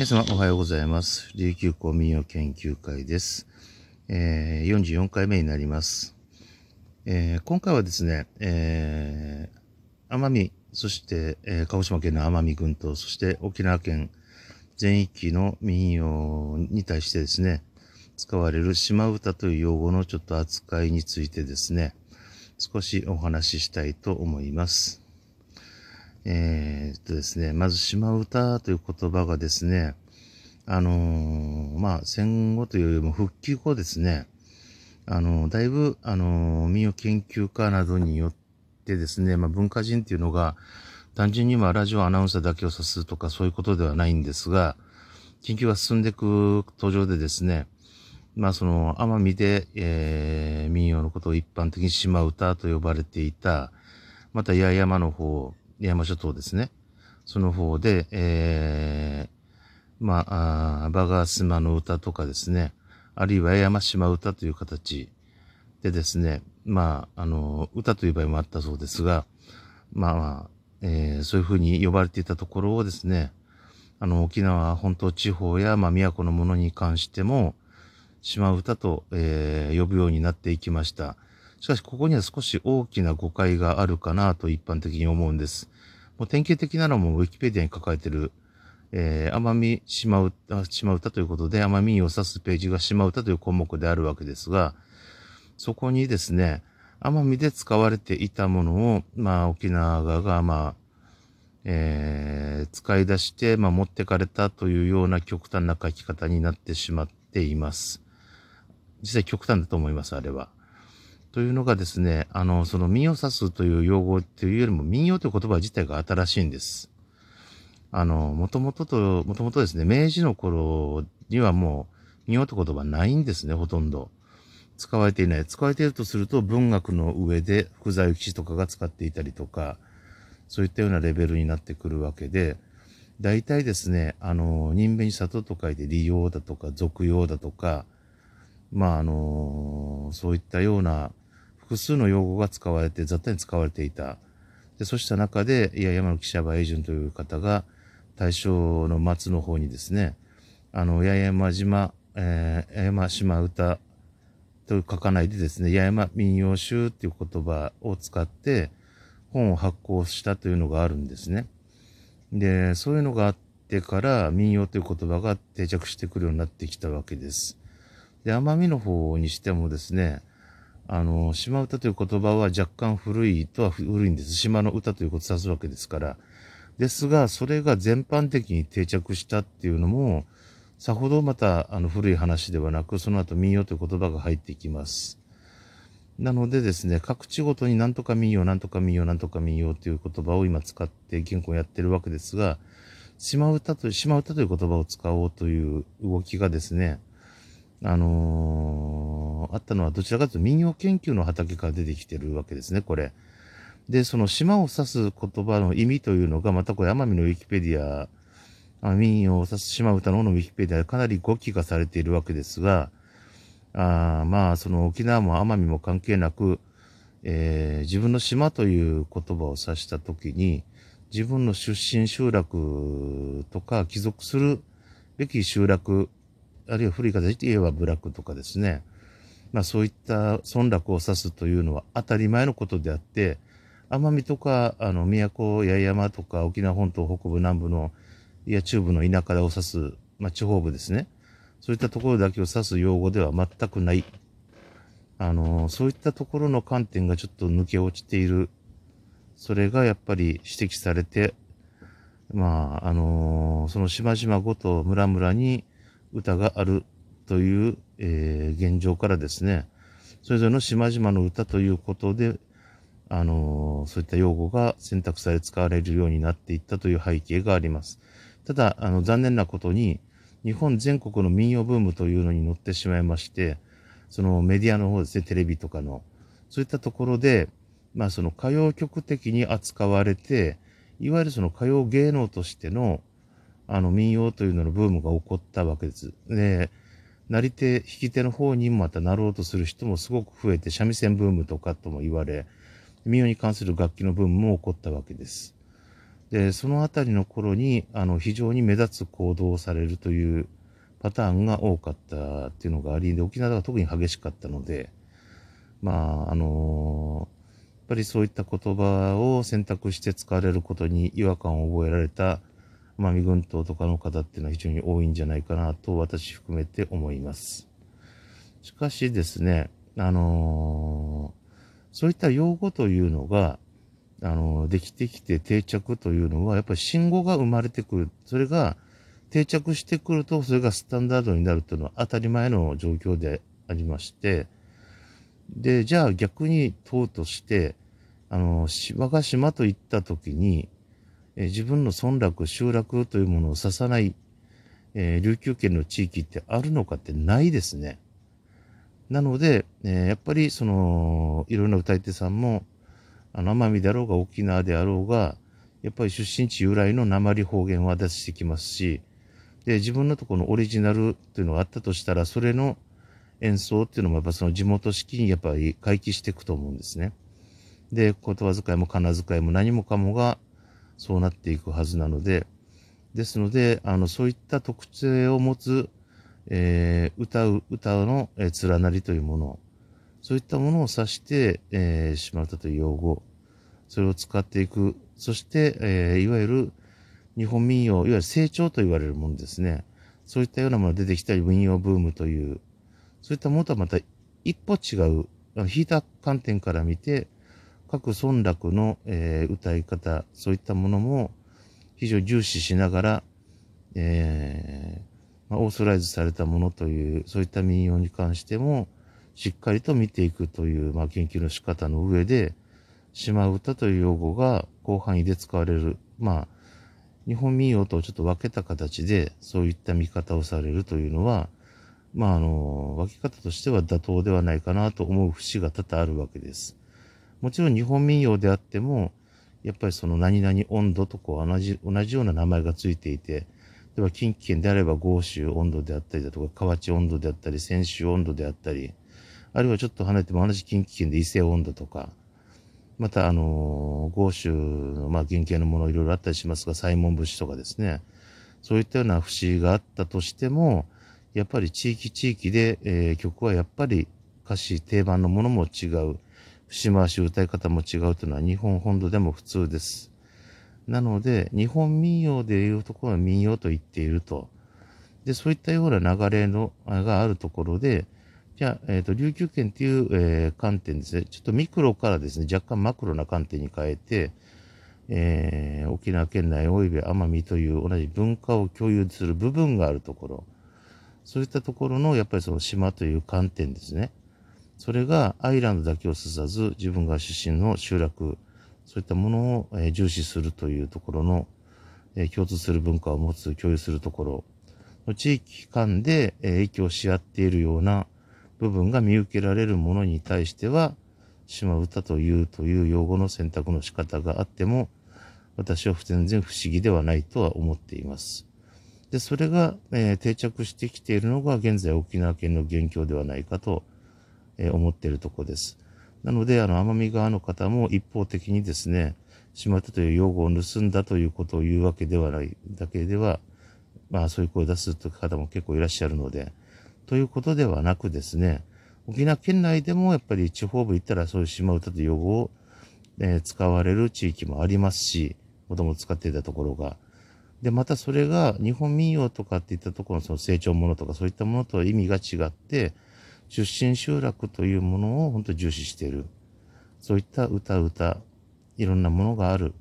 皆様おはようございます。琉球公民謡研究会です。えー、44回目になります。えー、今回はですね、えー、奄美、そして、え、鹿児島県の奄美群島、そして沖縄県全域の民謡に対してですね、使われる島唄という用語のちょっと扱いについてですね、少しお話ししたいと思います。えー、っとですね、まず島唄という言葉がですね、あのー、まあ、戦後というよりも復帰後ですね、あのー、だいぶ、あの民謡研究家などによってですね、まあ、文化人っていうのが、単純にまあ、ラジオアナウンサーだけを指すとかそういうことではないんですが、研究が進んでいく途上でですね、まあその奄美で、えー、民謡のことを一般的に島唄と呼ばれていた、また八重山の方、山諸島ですね。その方で、えー、まあ、バガースマの歌とかですね、あるいは山島歌という形でですね、まあ、あの、歌という場合もあったそうですが、まあ、えー、そういうふうに呼ばれていたところをですね、あの、沖縄本島地方や、まあ、宮古のものに関しても、島唄と、えー、呼ぶようになっていきました。しかし、ここには少し大きな誤解があるかなと一般的に思うんです。もう典型的なのもウィキペディアに書かれている、えー、奄美島唄、島唄ということで、奄美を指すページが島唄という項目であるわけですが、そこにですね、奄美で使われていたものを、まあ、沖縄側が、まあ、えー、使い出して、まあ、持ってかれたというような極端な書き方になってしまっています。実際極端だと思います、あれは。というのがですね、あの、その民謡指すという用語っていうよりも民謡という言葉自体が新しいんです。あの、もともとと、もともとですね、明治の頃にはもう民謡という言葉ないんですね、ほとんど。使われていない。使われているとすると文学の上で福沢諭吉とかが使っていたりとか、そういったようなレベルになってくるわけで、大体ですね、あの、人弁に里と書いて利用だとか、俗用だとか、まあ、あの、そういったような複数の用語が使われて、雑多に使われていた。で、そうした中で、いや、山の記者場エイジュンという方が、大正の末の方にですね、あの、八重山島、えー、八重山島歌と書かないでですね、八重山民謡集っていう言葉を使って本を発行したというのがあるんですね。で、そういうのがあってから民謡という言葉が定着してくるようになってきたわけです。で、奄美の方にしてもですね、あの、島唄という言葉は若干古いとは古いんです。島の歌ということを指すわけですから。ですが、それが全般的に定着したっていうのも、さほどまたあの古い話ではなく、その後民謡という言葉が入ってきます。なのでですね、各地ごとになんとか民謡、なんとか民謡、なんとか民謡という言葉を今使って原稿をやってるわけですが、島唄と、島唄という言葉を使おうという動きがですね、あのー、あったのはどちらかというと民謡研究の畑から出てきてるわけですね、これ。で、その島を指す言葉の意味というのが、またこれ奄美のウィキペディア、民謡を指す島唄の方のウィキペディアでかなり語記化されているわけですが、あまあ、その沖縄も奄美も関係なく、えー、自分の島という言葉を指したときに、自分の出身集落とか帰属するべき集落あるいは古い形で言えばブラックとかですね、まあそういった村落を指すというのは当たり前のことであって、奄美とか、あの、宮古、八重山とか、沖縄本島北部、南部の、いや、中部の田舎を指す、まあ地方部ですね。そういったところだけを指す用語では全くない。あの、そういったところの観点がちょっと抜け落ちている。それがやっぱり指摘されて、まあ、あのその島々ごと村々に歌があるという、えー、現状からですね、それぞれの島々の歌ということで、あのー、そういった用語が選択され使われるようになっていったという背景があります。ただ、あの、残念なことに、日本全国の民謡ブームというのに乗ってしまいまして、そのメディアの方ですね、テレビとかの、そういったところで、まあその歌謡曲的に扱われて、いわゆるその歌謡芸能としての、あの民謡というののブームが起こったわけです。で、なり手、弾き手の方にまたなろうとする人もすごく増えて、三味線ブームとかとも言われ、民謡に関する楽器のブームも起こったわけです。で、そのあたりの頃に、あの、非常に目立つ行動をされるというパターンが多かったっていうのがあり、で、沖縄が特に激しかったので、まあ、あの、やっぱりそういった言葉を選択して使われることに違和感を覚えられた、まあ、未軍島とかの方っていうのは非常に多いんじゃないかなと私含めて思います。しかしですね、あのー、そういった用語というのが、あのー、できてきて定着というのは、やっぱり信号が生まれてくる。それが定着してくると、それがスタンダードになるというのは当たり前の状況でありまして、で、じゃあ逆に党として、あの、我が島と言ったときに、え自分の村落、集落というものを指さない、えー、琉球圏の地域ってあるのかってないですね。なので、え、やっぱりその、いろんな歌い手さんも、あの、奄美であろうが沖縄であろうが、やっぱり出身地由来の鉛方言は出してきますし、で、自分のところのオリジナルっていうのがあったとしたら、それの演奏っていうのもやっぱその地元式にやっぱり回帰していくと思うんですね。で、言葉遣いも仮名遣いも何もかもがそうなっていくはずなので、ですので、あの、そういった特性を持つ、えー、歌う、歌うの、えー、連なりというもの、そういったものを指して、えー、しまったという用語、それを使っていく、そして、えー、いわゆる日本民謡、いわゆる成長と言われるものですね。そういったようなものが出てきたり、民謡ブームという、そういったものとはまた一歩違う、引いた観点から見て、各村落の、えー、歌い方、そういったものも非常に重視しながら、えー、まあ、オーソライズされたものという、そういった民謡に関しても、しっかりと見ていくという、まあ、研究の仕方の上で、島唄という用語が広範囲で使われる。まあ、日本民謡とちょっと分けた形で、そういった見方をされるというのは、まあ、あの、分け方としては妥当ではないかなと思う節が多々あるわけです。もちろん日本民謡であっても、やっぱりその何々温度とこう同じ、同じような名前がついていて、例えば近畿圏であれば豪州温度であったりだとか、河内温度であったり、泉州温度であったり、あるいはちょっと離れても同じ近畿圏で伊勢温度とか、またあの、豪州のまあ原型のものいろいろあったりしますが、西門節とかですね、そういったような節があったとしても、やっぱり地域地域で、えー、曲はやっぱり歌詞定番のものも違う。節回し歌い方も違うというのは日本本土でも普通です。なので、日本民謡でいうところは民謡と言っていると。で、そういったような流れの、があるところで、じゃあ、えっ、ー、と、琉球圏っていう、えー、観点ですね。ちょっとミクロからですね、若干マクロな観点に変えて、えー、沖縄県内及び奄美という同じ文化を共有する部分があるところ、そういったところの、やっぱりその島という観点ですね。それがアイランドだけをすさず、自分が出身の集落、そういったものを、え重視するというところの、え共通する文化を持つ、共有するところの、地域間で、え影響し合っているような部分が見受けられるものに対しては、島唄というという用語の選択の仕方があっても、私は全然不思議ではないとは思っています。で、それが、えー、定着してきているのが現在沖縄県の現況ではないかとえ思っているところです。なので、あの、奄美側の方も一方的にですね、島田という用語を盗んだということを言うわけではないだけでは、まあそういう声を出すという方も結構いらっしゃるので、ということではなくですね、沖縄県内でもやっぱり地方部行ったらそういう島唄という用語を、えー、使われる地域もありますし、もともと使っていたところが。で、またそれが日本民謡とかっていったところのその成長ものとかそういったものと意味が違って、出身集落というものを本当に重視している。そういった歌歌、いろんなものがある。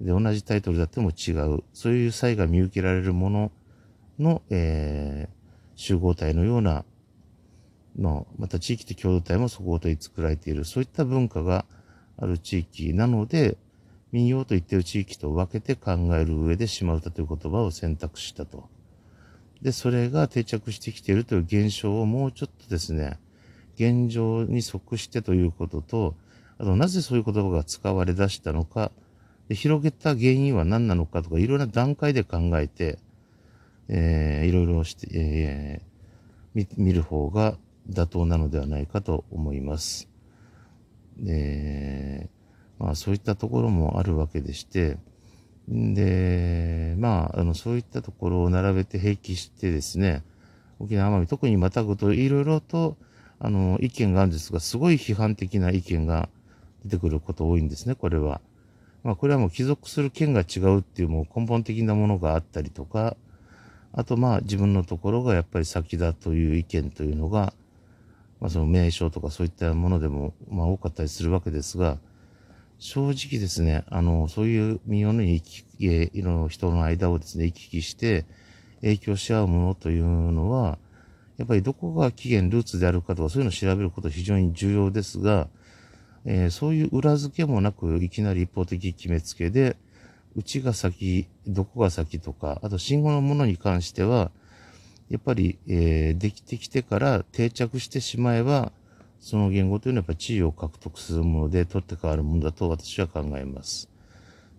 で、同じタイトルだっても違う。そういう際が見受けられるものの、えー、集合体のようなの、また地域的共同体もそことに作られている。そういった文化がある地域なので、民謡と言っている地域と分けて考える上で島唄という言葉を選択したと。で、それが定着してきているという現象をもうちょっとですね、現状に即してということと、あとなぜそういう言葉が使われ出したのか、で広げた原因は何なのかとか、いろいろな段階で考えて、えー、いろいろして、えー、見る方が妥当なのではないかと思います。えー、まあそういったところもあるわけでして、で、まあ、あの、そういったところを並べて併記してですね、沖縄奄美、特にまたぐといろいろと、あの、意見があるんですが、すごい批判的な意見が出てくること多いんですね、これは。まあ、これはもう帰属する県が違うっていうもう根本的なものがあったりとか、あとまあ自分のところがやっぱり先だという意見というのが、まあその名称とかそういったものでもまあ多かったりするわけですが、正直ですね、あの、そういう民謡の行き来の人の間をですね、行き来して影響し合うものというのは、やっぱりどこが起源、ルーツであるかとかそういうのを調べること非常に重要ですが、えー、そういう裏付けもなくいきなり一方的決めつけで、うちが先、どこが先とか、あと信号のものに関しては、やっぱり、えー、できてきてから定着してしまえば、その言語というのはやっぱり地位を獲得するもので取って変わるものだと私は考えます。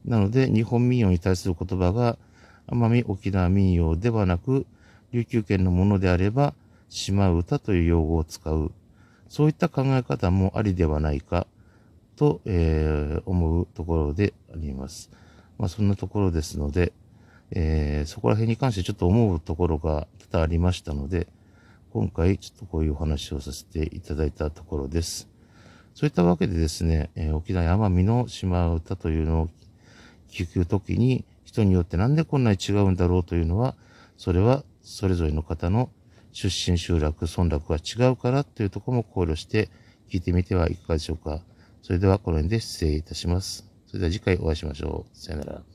なので、日本民謡に対する言葉が奄美沖縄民謡ではなく、琉球圏のものであれば、島唄という用語を使う。そういった考え方もありではないかと、えー、思うところであります。まあ、そんなところですので、えー、そこら辺に関してちょっと思うところが多々ありましたので、今回ちょっとこういうお話をさせていただいたところです。そういったわけでですね、えー、沖縄奄美の島唄というのを聞くときに、人によってなんでこんなに違うんだろうというのは、それはそれぞれの方の出身集落、村落が違うからというところも考慮して聞いてみてはいかがでしょうか。それではこの辺で失礼いたします。それでは次回お会いしましょう。さよなら。